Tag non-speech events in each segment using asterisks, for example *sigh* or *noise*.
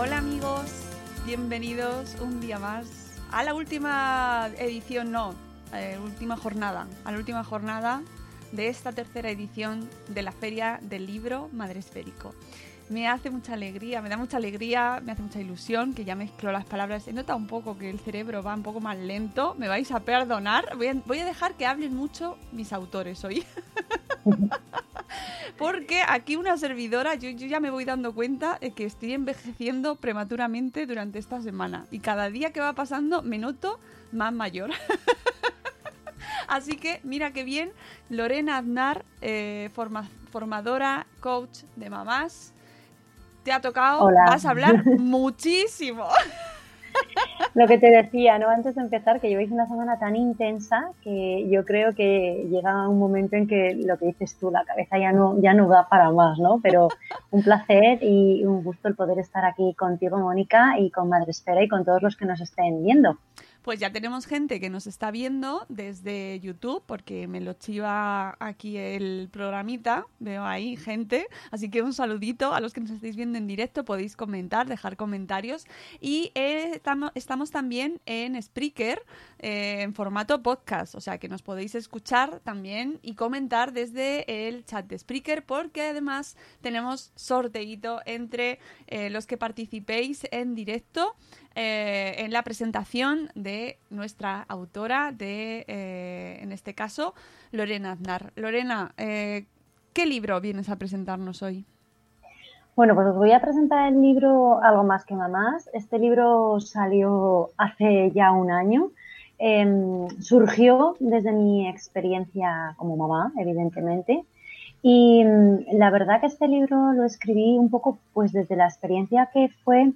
Hola amigos, bienvenidos un día más a la última edición, no, eh, última jornada, a la última jornada de esta tercera edición de la Feria del Libro Madresférico. Me hace mucha alegría, me da mucha alegría, me hace mucha ilusión que ya mezclo las palabras. He notado un poco que el cerebro va un poco más lento, me vais a perdonar. Voy a, voy a dejar que hablen mucho mis autores hoy. *laughs* Porque aquí una servidora, yo, ya me voy dando cuenta de que estoy envejeciendo prematuramente durante esta semana. Y cada día que va pasando me noto más mayor. *laughs* Así que mira qué bien, Lorena Aznar, eh, formadora, coach de mamás, te ha tocado, vas a hablar *laughs* muchísimo. Lo que te decía, ¿no? Antes de empezar, que lleváis una semana tan intensa que yo creo que llega un momento en que lo que dices tú, la cabeza ya no, ya no da para más, ¿no? Pero un placer y un gusto el poder estar aquí contigo, Mónica, y con Madre Espera y con todos los que nos estén viendo pues ya tenemos gente que nos está viendo desde YouTube, porque me lo chiva aquí el programita, veo ahí gente, así que un saludito a los que nos estáis viendo en directo, podéis comentar, dejar comentarios y eh, estamos, también en Spreaker eh, en formato podcast, o sea que nos podéis escuchar también y comentar desde el chat de Spreaker, porque además tenemos sorteito entre eh, los que participéis en directo. En la presentación de nuestra autora, de, eh, en este caso, Lorena Aznar. Lorena, eh, ¿qué libro vienes a presentarnos hoy? Bueno, pues os voy a presentar el libro Algo más que mamás. Este libro salió hace ya un año. Em, surgió desde mi experiencia como mamá, evidentemente. Y mm, la verdad que este libro lo escribí un poco pues desde la experiencia que fue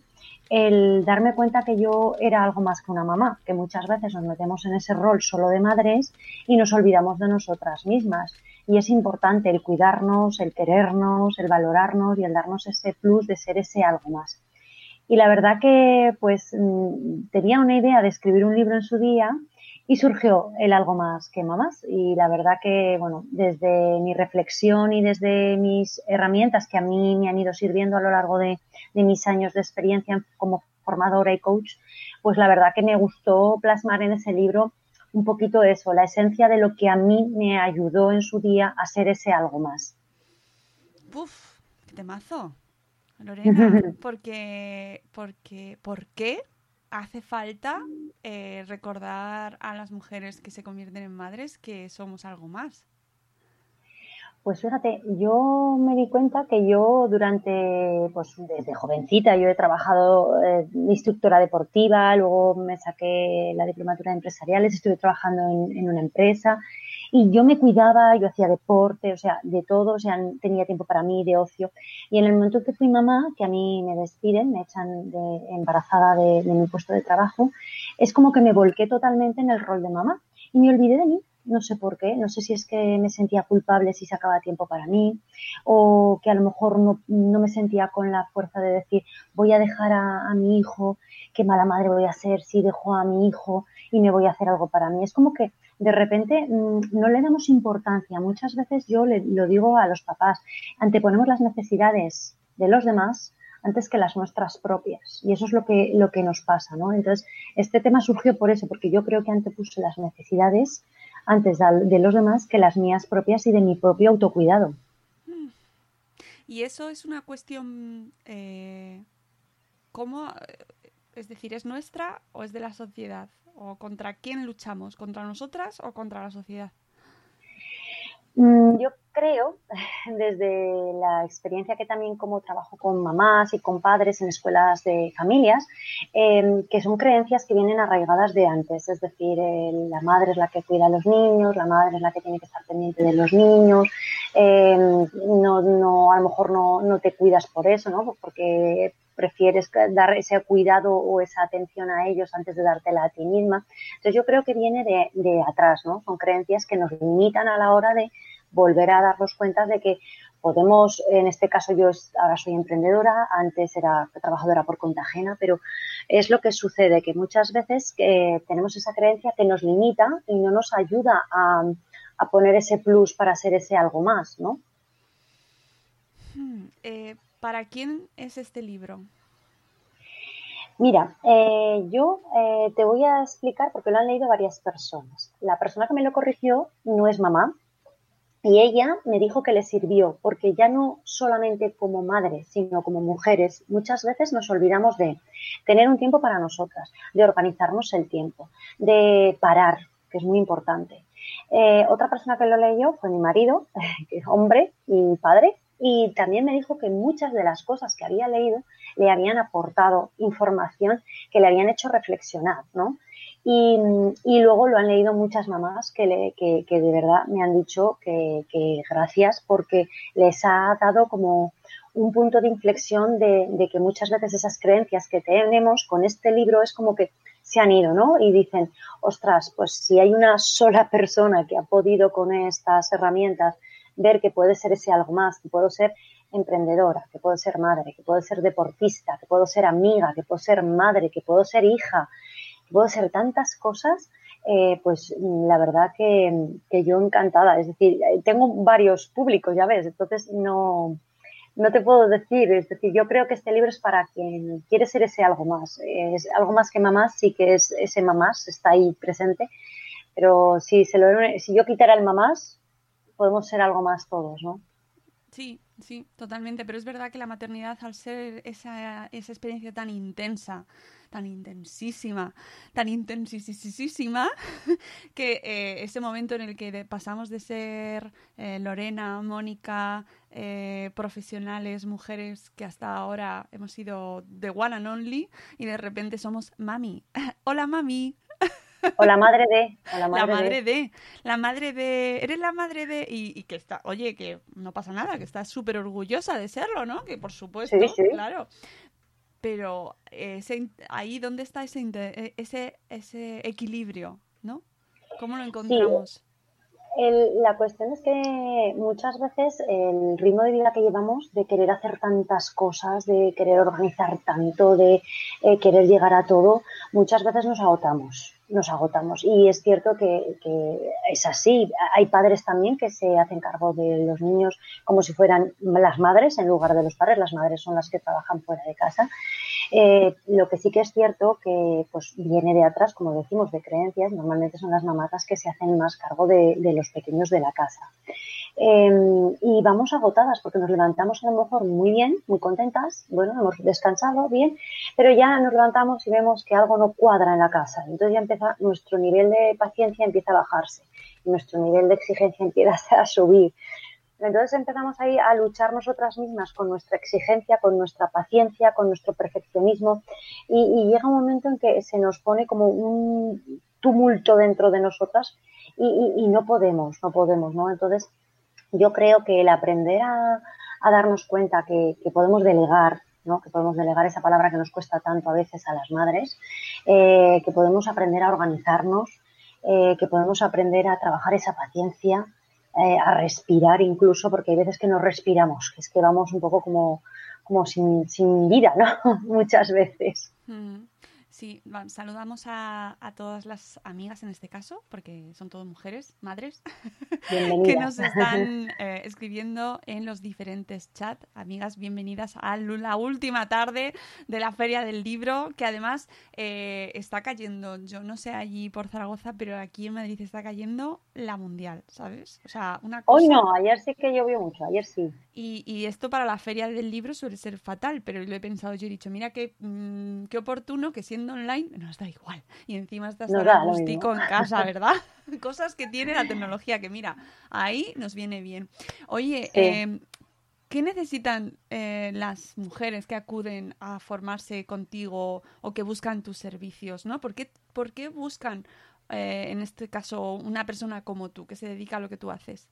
el darme cuenta que yo era algo más que una mamá, que muchas veces nos metemos en ese rol solo de madres y nos olvidamos de nosotras mismas. Y es importante el cuidarnos, el querernos, el valorarnos y el darnos ese plus de ser ese algo más. Y la verdad que pues mm, tenía una idea de escribir un libro en su día y surgió el algo más que mamás. Y la verdad que, bueno, desde mi reflexión y desde mis herramientas que a mí me han ido sirviendo a lo largo de, mis años de experiencia como formadora y coach, pues la verdad que me gustó plasmar en ese libro un poquito eso, la esencia de lo que a mí me ayudó en su día a ser ese algo más. Uf, qué temazo, Lorena, *laughs* porque, porque, ¿por qué hace falta eh, recordar a las mujeres que se convierten en madres que somos algo más. Pues fíjate, yo me di cuenta que yo durante, pues desde jovencita, yo he trabajado eh, instructora deportiva, luego me saqué la diplomatura de empresariales, estuve trabajando en una empresa y yo me cuidaba, yo hacía deporte, o sea, de todo, o sea, tenía tiempo para mí, de ocio. Y en el momento en que fui mamá, que a mí me despiden, me echan de, embarazada de, mi puesto de trabajo, es como que me volqué totalmente en el rol de mamá y me olvidé de mí. no sé por qué, no sé si es que me sentía culpable si sacaba tiempo para mí o que a lo mejor no, me sentía con la fuerza de decir voy a dejar a, mi hijo, qué mala madre voy a ser si dejo a mi hijo y me voy a hacer algo para mí. Es como que de repente mm, no le damos importancia. Muchas veces yo le, lo digo a los papás, anteponemos las necesidades de los demás antes que las nuestras propias. Y eso es lo que, lo que nos pasa, ¿no? Entonces, este tema surgió por eso, porque yo creo que antepuse las necesidades antes de los demás que las mías propias y de mi propio autocuidado. Y eso es una cuestión, eh, ¿cómo? Es decir, ¿es nuestra o es de la sociedad? ¿O contra quién luchamos? ¿Contra nosotras o contra la sociedad? Mm, yo creo, *laughs* desde la experiencia que también como trabajo con mamás y con padres en escuelas de familias, em, que son creencias que vienen arraigadas de antes, es decir, la madre es la que cuida a los niños, la madre es la que tiene que estar pendiente de los niños, em, no, no, a lo mejor no, no te cuidas por eso, ¿no? porque prefieres dar ese cuidado o esa atención a ellos antes de dártela a ti misma. Entonces yo creo que viene de, atrás, ¿no? Son creencias que nos limitan a la hora de volver a darnos cuenta de que podemos, en este caso yo ahora soy emprendedora, antes era trabajadora por cuenta ajena, pero es lo que sucede, que muchas veces eh, tenemos esa creencia que nos limita y no nos ayuda a, poner ese plus para ser ese algo más, ¿no? Hmm, eh, ¿Para quién es este libro? Mira, eh, yo te voy a explicar porque lo han leído varias personas. La persona que me lo corrigió no es mamá, y ella me dijo que le sirvió, porque ya no solamente como madre, sino como mujeres, muchas veces nos olvidamos de tener un tiempo para nosotras, de organizarnos el tiempo, de parar, que es muy importante. Eh, otra persona que lo leyó fue mi marido, *laughs* que es hombre y padre, y también me dijo que muchas de las cosas que había leído le habían aportado información que le habían hecho reflexionar, ¿no? Y, luego lo han leído muchas mamás que, le, que, que de verdad me han dicho que, que, gracias porque les ha dado como un punto de inflexión de, de, que muchas veces esas creencias que tenemos con este libro es como que se han ido, ¿no? Y dicen, ostras, pues si hay una sola persona que ha podido con estas herramientas ver que puede ser ese algo más, que puedo ser emprendedora, que puedo ser madre, que puedo ser deportista, que puedo ser amiga, que puedo ser madre, que puedo ser hija, puedo ser tantas cosas, eh, pues la verdad que, yo encantada. Es decir, tengo varios públicos, ya ves, entonces no, no te puedo decir. Es decir, yo creo que este libro es para quien quiere ser ese algo más. Es algo más que mamás, sí que es ese mamás, está ahí presente. Pero si, se lo, si yo quitara el mamás, podemos ser algo más todos, ¿no? Sí, sí, totalmente. Pero es verdad que la maternidad, al ser esa, esa experiencia tan intensa, tan intensísima, tan intensísima, *laughs* que eh, ese momento en el que pasamos de ser eh, Lorena, Mónica, eh, profesionales, mujeres que hasta ahora hemos sido the one and only, y de repente somos mami. *laughs* Hola mami. *laughs* O la madre de. la madre, de. La madre de. Eres la madre de. Y, que está. Oye, que no pasa nada, que estás súper orgullosa de serlo, ¿no? Que por supuesto, claro pero ahí dónde está ese, e, ese, ese equilibrio, ¿no? ¿Cómo lo encontramos? la cuestión es que muchas veces el ritmo de vida que llevamos, de querer hacer tantas cosas, de querer organizar tanto, de eh, querer llegar a todo, muchas veces nos agotamos nos agotamos. Y es cierto que, es así. Hay padres también que se hacen cargo de los niños como si fueran las madres en lugar de los padres. Las madres son las que trabajan fuera de casa. Eh, lo que sí que es cierto que pues viene de atrás, como decimos, de creencias. Normalmente son las mamatas que se hacen más cargo de los pequeños de la casa. Em, y vamos agotadas porque nos levantamos a lo mejor muy bien, muy contentas, bueno, hemos descansado bien, pero ya nos levantamos y vemos que algo no cuadra en la casa. Entonces ya empieza, nuestro nivel de paciencia empieza a bajarse y nuestro nivel de exigencia *laughs* empieza a subir. Entonces empezamos ahí a luchar nosotras mismas con nuestra exigencia, con nuestra paciencia, con nuestro perfeccionismo y, llega un momento en que se nos pone como un tumulto dentro de nosotras y no podemos, no podemos, ¿no? Entonces yo creo que el aprender a, darnos cuenta que, podemos delegar, ¿no? que podemos delegar esa palabra que nos cuesta tanto a veces a las madres, eh, que podemos aprender a organizarnos eh, que podemos aprender a trabajar esa paciencia, eh, a respirar incluso, porque hay veces que no respiramos, que es que vamos un poco como, como sin, sin vida, ¿no? *laughs* Muchas veces. Mm. Sí, saludamos a, a todas las amigas en este caso, porque son todas mujeres, madres, *laughs* que nos *laughs* están eh, escribiendo en los diferentes chats. Amigas, bienvenidas a la última tarde de la Feria del Libro, que además eh, está cayendo, yo no sé allí por Zaragoza, pero aquí en Madrid está cayendo la Mundial, ¿sabes? O sea, una cosa... Hoy no, ayer sí que llovió mucho, ayer sí. Y, y esto para la feria del libro suele ser fatal, pero lo he pensado yo he dicho, mira qué, mm, qué oportuno que siendo online nos da igual. Y encima estás Nos tan da a lo gustico mismo. en casa, *laughs* ¿verdad? *laughs* Cosas que tiene la tecnología, que mira, ahí nos viene bien. Oye, Sí. eh, ¿qué necesitan eh, las mujeres que acuden a formarse contigo o que buscan tus servicios? ¿no? ¿Por, qué, por qué buscan, eh, en este caso, una persona como tú, que se dedica a lo que tú haces?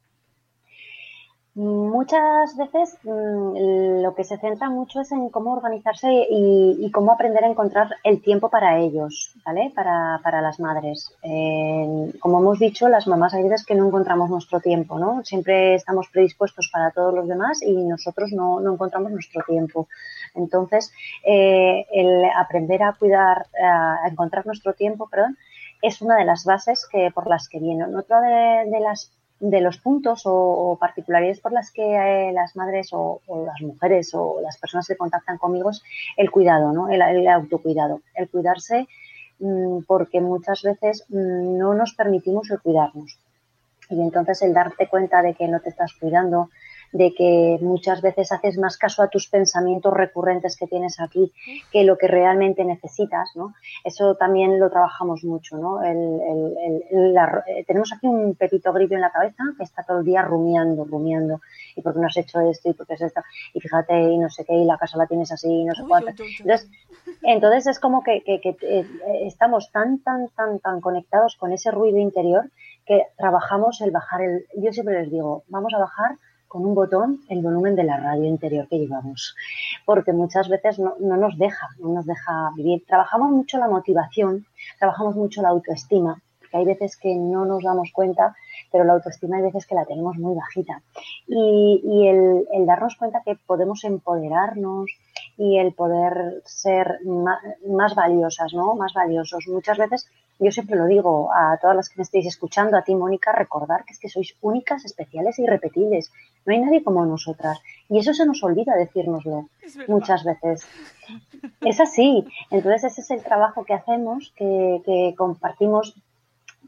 Muchas veces mm, lo que se centra mucho es en cómo organizarse y, cómo aprender a encontrar el tiempo para ellos, ¿vale? Para, para las madres. Como hemos dicho, las mamás hay veces que no encontramos nuestro tiempo, ¿no? Siempre estamos predispuestos para todos los demás y nosotros no, no encontramos nuestro tiempo. Entonces, eh, el aprender a cuidar, a encontrar nuestro tiempo, perdón, es una de las bases que por las que vienen. Otra de las de los puntos o, particularidades por las que eh, las madres o, las mujeres o las personas que contactan conmigo es el cuidado, ¿no? el, el autocuidado, el cuidarse mmm, porque muchas veces mmm, no nos permitimos el cuidarnos. Y entonces el darte cuenta de que no te estás cuidando, de que muchas veces haces más caso a tus pensamientos recurrentes que tienes aquí que lo que realmente necesitas, ¿no? Eso también lo trabajamos mucho, ¿no? El, el, el, la, eh, tenemos aquí un pepito grillo en la cabeza que está todo el día rumiando, rumiando. ¿Y por qué no has hecho esto? ¿Y por qué es esto? Y fíjate, y no sé qué, y la casa la tienes así, y no sé cuánto. Entonces, entonces es como que, que, que eh, estamos tan, tan, tan, tan conectados con ese ruido interior que trabajamos el bajar el... Yo siempre les digo, vamos a bajar con un botón el volumen de la radio interior que llevamos, porque muchas veces no, no, nos deja, no nos deja vivir. Trabajamos mucho la motivación, trabajamos mucho la autoestima, que hay veces que no nos damos cuenta, pero la autoestima hay veces que la tenemos muy bajita. Y, y el, el, darnos cuenta que podemos empoderarnos y el poder ser más, más valiosas, ¿no? Más valiosos. Muchas veces yo siempre lo digo a todas las que me estéis escuchando, a ti, Mónica, recordar que es que sois únicas, especiales e irrepetibles. No hay nadie como nosotras. Y eso se nos olvida decírnoslo muchas veces. Es así. Entonces, ese es el trabajo que hacemos, que, que compartimos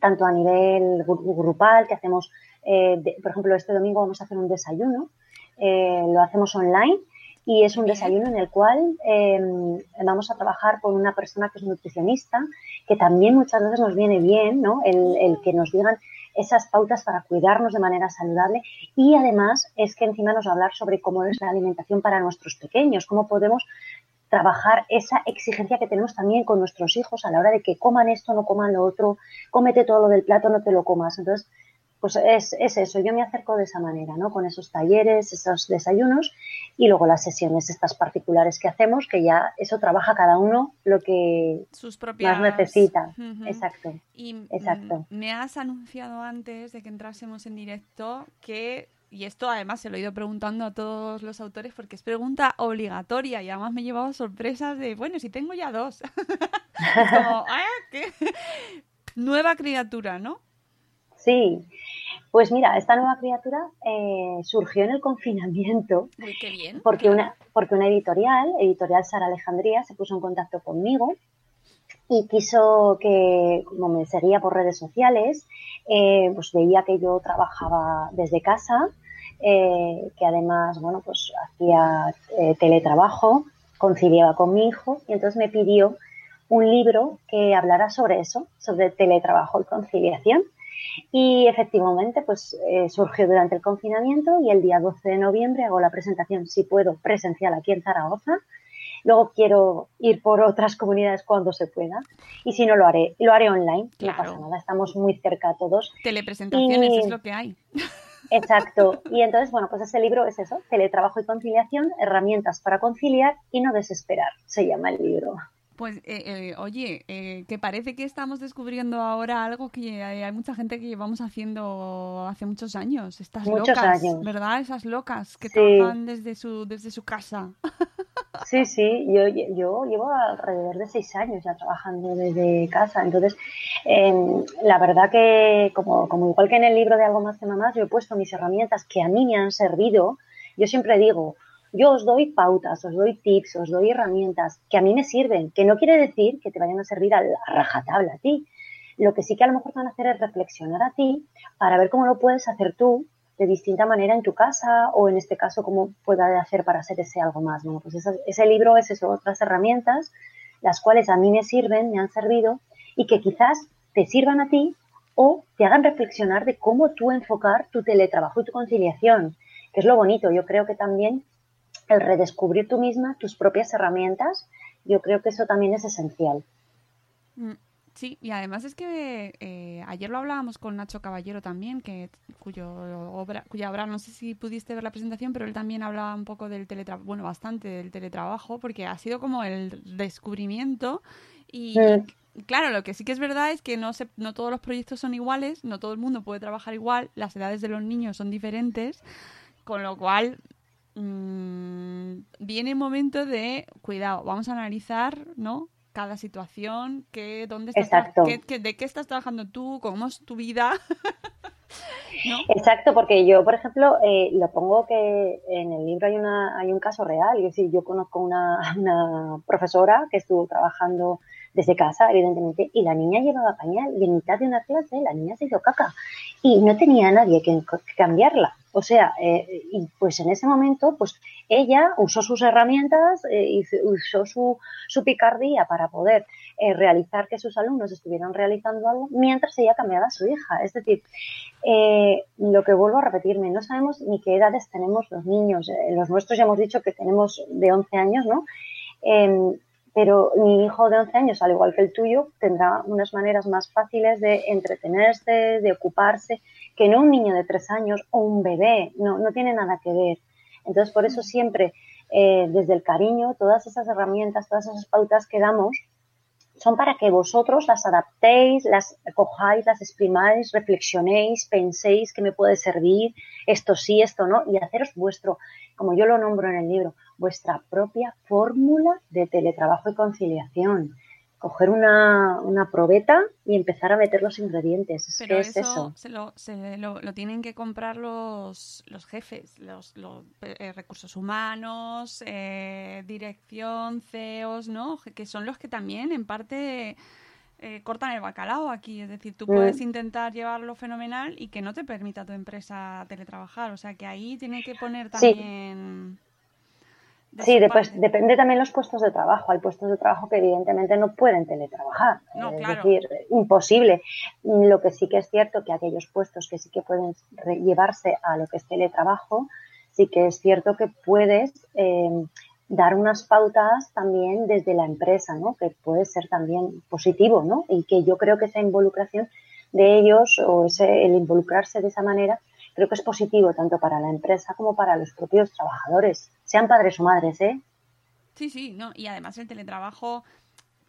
tanto a nivel grupal, que hacemos, eh, de, por ejemplo, este domingo vamos a hacer un desayuno, eh, lo hacemos online y es un desayuno en el cual eh, vamos a trabajar con una persona que es nutricionista, que también muchas veces nos viene bien, ¿no? El, el, que nos digan esas pautas para cuidarnos de manera saludable y además es que encima nos va a hablar sobre cómo es la alimentación para nuestros pequeños, cómo podemos trabajar esa exigencia que tenemos también con nuestros hijos a la hora de que coman esto, no coman lo otro, cómete todo lo del plato, no te lo comas. Entonces, pues es, es, eso, yo me acerco de esa manera, ¿no? Con esos talleres, esos desayunos y luego las sesiones estas particulares que hacemos, que ya eso trabaja cada uno lo que Sus propias... más necesita. Uh -huh. Exacto. Y exacto. me has anunciado antes de que entrásemos en directo que y esto además se lo he ido preguntando a todos los autores porque es pregunta obligatoria y además me he llevado sorpresas de, bueno, si tengo ya dos. *laughs* es como, ¿eh? ¿Qué? *laughs* Nueva criatura, ¿no? Sí, pues mira, esta nueva criatura eh, surgió en el confinamiento. Uy, qué bien. Porque una, porque una editorial, editorial Sara Alejandría, se puso en contacto conmigo y quiso que, como me seguía por redes sociales, eh, pues veía que yo trabajaba desde casa, eh, que además, bueno, pues hacía eh, teletrabajo, conciliaba con mi hijo y entonces me pidió un libro que hablara sobre eso, sobre teletrabajo y conciliación. Y efectivamente, pues eh, surgió durante el confinamiento y el día 12 de noviembre hago la presentación, si puedo, presencial aquí en Zaragoza. Luego quiero ir por otras comunidades cuando se pueda. Y si no, lo haré. Lo haré online. Claro. No pasa nada. Estamos muy cerca todos. Telepresentaciones y... es lo que hay. *laughs* Exacto. Y entonces, bueno, pues ese libro es eso. Teletrabajo y conciliación, herramientas para conciliar y no desesperar. Se llama el libro. Pues, eh, eh, oye, eh, que parece que estamos descubriendo ahora algo que hay, hay mucha gente que llevamos haciendo hace muchos años. Estas Muchos locas, años. ¿verdad? Esas locas que Sí. trabajan desde su, desde su casa. *laughs* Sí, sí, yo, yo llevo alrededor de seis años ya trabajando desde casa. Entonces, em, la verdad que, como, como igual que en el libro de Algo más que mamás, yo he puesto mis herramientas que a mí me han servido. Yo siempre digo, yo os doy pautas, os doy tips, os doy herramientas que a mí me sirven, que no quiere decir que te vayan a servir a la rajatabla a ti. Lo que sí que a lo mejor te van a hacer es reflexionar a ti para ver cómo lo puedes hacer tú de distinta manera en tu casa o en este caso cómo pueda hacer para hacer ese algo más. Bueno, pues ese libro es eso, otras herramientas, las cuales a mí me sirven, me han servido y que quizás te sirvan a ti o te hagan reflexionar de cómo tú enfocar tu teletrabajo y tu conciliación, que es lo bonito. Yo creo que también el redescubrir tú misma tus propias herramientas, yo creo que eso también es esencial. Mm, Sí, y además es que eh, ayer lo hablábamos con Nacho Caballero también, que cuyo obra, cuya obra, no sé si pudiste ver la presentación, pero él también hablaba un poco del teletrabajo, bueno, bastante del teletrabajo, porque ha sido como el descubrimiento y, claro, lo que sí que es verdad es que no, se, no todos los proyectos son iguales, no todo el mundo puede trabajar igual, las edades de los niños son diferentes, con lo cual mm, viene el momento de, cuidado, vamos a analizar, ¿no? Cada situación, qué, dónde estás, qué- qué- de qué estás trabajando tú, cómo es tu vida. *laughs* ¿No? Exacto, porque yo, por ejemplo, eh, lo pongo que en el libro hay una hay un caso real. Es decir, yo conozco una, *laughs* una profesora que estuvo trabajando desde casa, evidentemente, y la niña llevaba pañal y en mitad de una clase la niña se hizo caca y no tenía nadie que, cambiarla. O sea, eh, y pues en ese momento, pues ella usó sus herramientas eh, usó su, su picardía para poder eh, realizar que sus alumnos estuvieran realizando algo mientras ella cambiaba a su hija. Es decir, eh, lo que vuelvo a repetirme, no sabemos ni qué edades tenemos los niños. Eh, los nuestros ya hemos dicho que tenemos de 11 años, ¿no? Pero mi hijo de 11 años, al igual que el tuyo, tendrá unas maneras más fáciles de entretenerse, de ocuparse, que no un niño de 3 años o un bebé. No, no tiene nada que ver. Entonces, por eso siempre, eh, desde el cariño, todas esas herramientas, todas esas pautas que damos, son para que vosotros las adaptéis, las cojáis, las exprimáis, reflexionéis, penséis que me puede servir, esto sí, esto no, y haceros vuestro, como yo lo nombro en el libro, vuestra propia fórmula de teletrabajo y conciliación. Coger una, una probeta y empezar a meter los ingredientes. Es Pero que es eso. Se, lo, se lo, lo tienen que comprar los, los jefes, los, los, eh, recursos humanos, eh, dirección, CEOs, ¿no? Que son los que también, en parte, eh, cortan el bacalao aquí. Es decir, tú Mm. puedes intentar llevarlo fenomenal y que no te permita tu empresa teletrabajar. O sea, que ahí tienen que poner también... Sí, después, parte. depende también los puestos de trabajo. Hay puestos de trabajo que evidentemente no pueden teletrabajar. No, es claro. decir, imposible. Lo que sí que es cierto que aquellos puestos que sí que pueden llevarse a lo que es teletrabajo, sí que es cierto que puedes eh, dar unas pautas también desde la empresa, ¿no? Que puede ser también positivo, ¿no? Y que yo creo que esa involucración de ellos o ese, el involucrarse de esa manera creo que es positivo tanto para la empresa como para los propios trabajadores, sean padres o madres, ¿eh? Sí, sí, no, y además el teletrabajo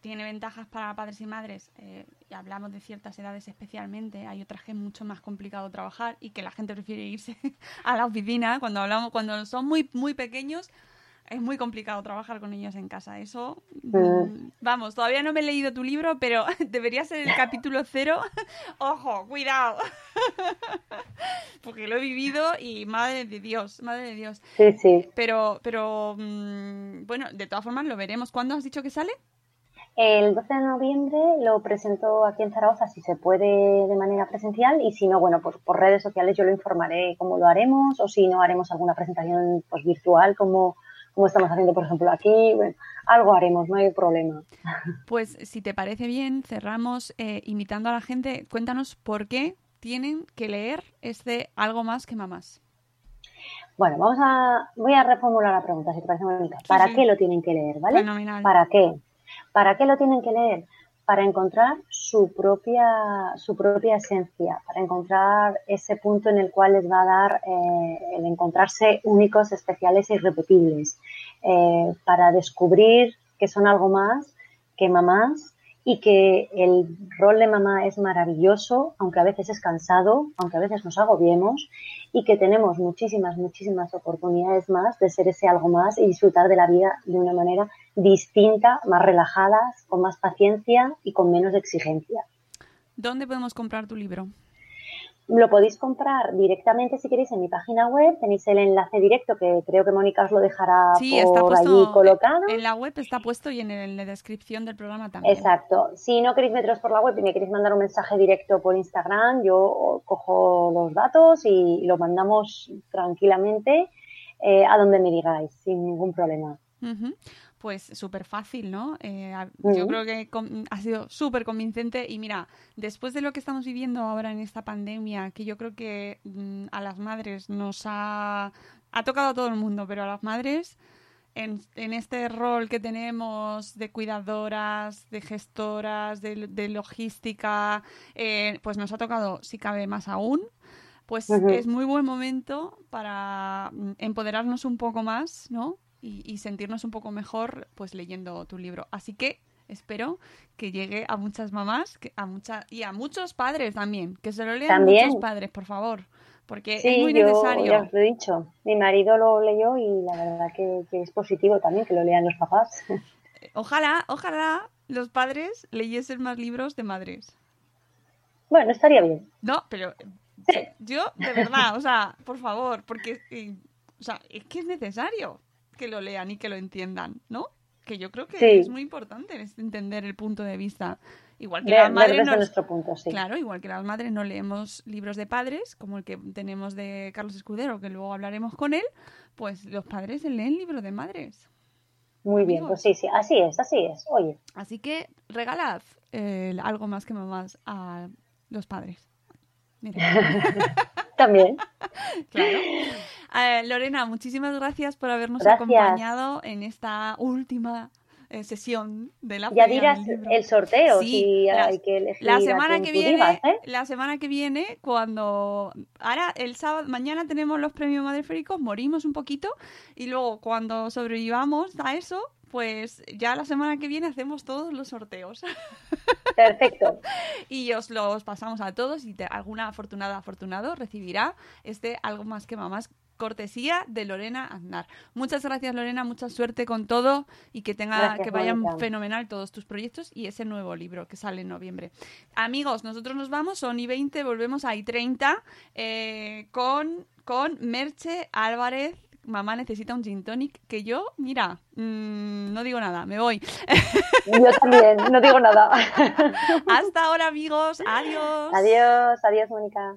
tiene ventajas para padres y madres. Eh, y hablamos de ciertas edades especialmente. Hay otras que es mucho más complicado trabajar y que la gente prefiere irse *laughs* a la oficina. Cuando hablamos, cuando son muy, muy pequeños, es muy complicado trabajar con ellos en casa. Eso, mm, vamos, todavía no me he leído tu libro, pero *laughs* debería ser el capítulo cero. *laughs* Ojo, cuidado. *laughs* Porque lo he vivido y madre de Dios, madre de Dios. Sí, sí. Pero, pero mm, bueno, de todas formas lo veremos. ¿Cuándo has dicho que sale? El 12 de noviembre lo presento aquí en Zaragoza si se puede de manera presencial y si no, bueno, pues por redes sociales yo lo informaré cómo lo haremos o si no haremos alguna presentación pues virtual como, como estamos haciendo por ejemplo aquí. Bueno, algo haremos, no hay problema. *laughs* Pues si te parece bien, cerramos eh, invitando a la gente. Cuéntanos por qué tienen que leer este Algo más que mamás. Bueno, vamos a, voy a reformular la pregunta si te parece bonita. ¿Para sí. qué lo tienen que leer, vale? Fenomenal. ¿Para qué? ¿Para qué lo tienen que leer? Para encontrar su propia, su propia esencia, para encontrar ese punto en el cual les va a dar eh, el encontrarse únicos, especiales e irrepetibles, eh, para descubrir que son algo más que mamás y que el rol de mamá es maravilloso, aunque a veces es cansado, aunque a veces nos agobiemos y que tenemos muchísimas, muchísimas oportunidades más de ser ese algo más y disfrutar de la vida de una manera distinta, más relajada, con más paciencia y con menos exigencia. ¿Dónde podemos comprar tu libro? Lo podéis comprar directamente si queréis en mi página web. Tenéis el enlace directo que creo que Mónica os lo dejará Sí, está por puesto allí colocado. en la web está puesto y en, el- en la descripción del programa también. Exacto. Si no queréis meteros por la web y me queréis mandar un mensaje directo por Instagram, yo cojo los datos y lo mandamos tranquilamente eh, a donde me digáis, sin ningún problema. Pues súper fácil, ¿no? Eh, Yo creo que ha sido súper convincente y mira, después de lo que estamos viviendo ahora en esta pandemia, que yo creo que mm, a las madres nos ha, ha tocado a todo el mundo, pero a las madres en, en este rol que tenemos de cuidadoras, de gestoras, de, de logística, eh, pues nos ha tocado, si cabe más aún, pues es muy buen momento para mm, empoderarnos un poco más, ¿no? Y, y sentirnos un poco mejor, pues leyendo tu libro. Así que espero que llegue a muchas mamás que, a mucha, y a muchos padres también, que se lo lean También. muchos padres, por favor, porque Sí, es muy yo necesario. ya os lo he dicho. Mi marido lo leyó y la verdad que, que es positivo también que lo lean los papás. *laughs* Ojalá, ojalá los padres leyesen más libros de madres. Bueno, estaría bien. No, pero yo, de verdad, o sea, por favor, porque eh, o sea, es que es necesario que lo lean y que lo entiendan, ¿no? Que yo creo que Sí. es muy importante entender el punto de vista. Igual que las madres no, nuestro punto, sí. Claro, igual que las madres no leemos libros de padres, como el que tenemos de Carlos Escudero, que luego hablaremos con él, pues los padres leen libros de madres. Muy bien, pues sí, sí, así es, así es. Oye, Así que regalad eh, algo más que mamás a los padres. Mira. *laughs* también. *laughs* Claro. Eh, Lorena, muchísimas gracias por habernos Gracias. acompañado en esta última eh, sesión de la Ya dirás el sorteo Sí, si la- hay que elegir La semana que viene, ¿eh? la semana que viene, cuando ahora el sábado, mañana tenemos los premios Madreféricos, morimos un poquito y luego cuando sobrevivamos a eso, pues ya la semana que viene hacemos todos los sorteos. *laughs* Perfecto. y os los pasamos a todos y te- alguna afortunada afortunado recibirá este algo más que mamás cortesía de Lorena Aznar. Muchas gracias Lorena, mucha suerte con todo y que tenga Gracias, que vayan fenomenal todos tus proyectos y ese nuevo libro que sale en noviembre. Amigos, nosotros nos vamos, son y 20, volvemos a I30 eh, con, con Merche Álvarez. Mamá necesita un gin tonic que yo, mira, mm, no digo nada, me voy. Yo también, no digo nada. *laughs* Hasta ahora amigos, adiós. Adiós, adiós, Mónica.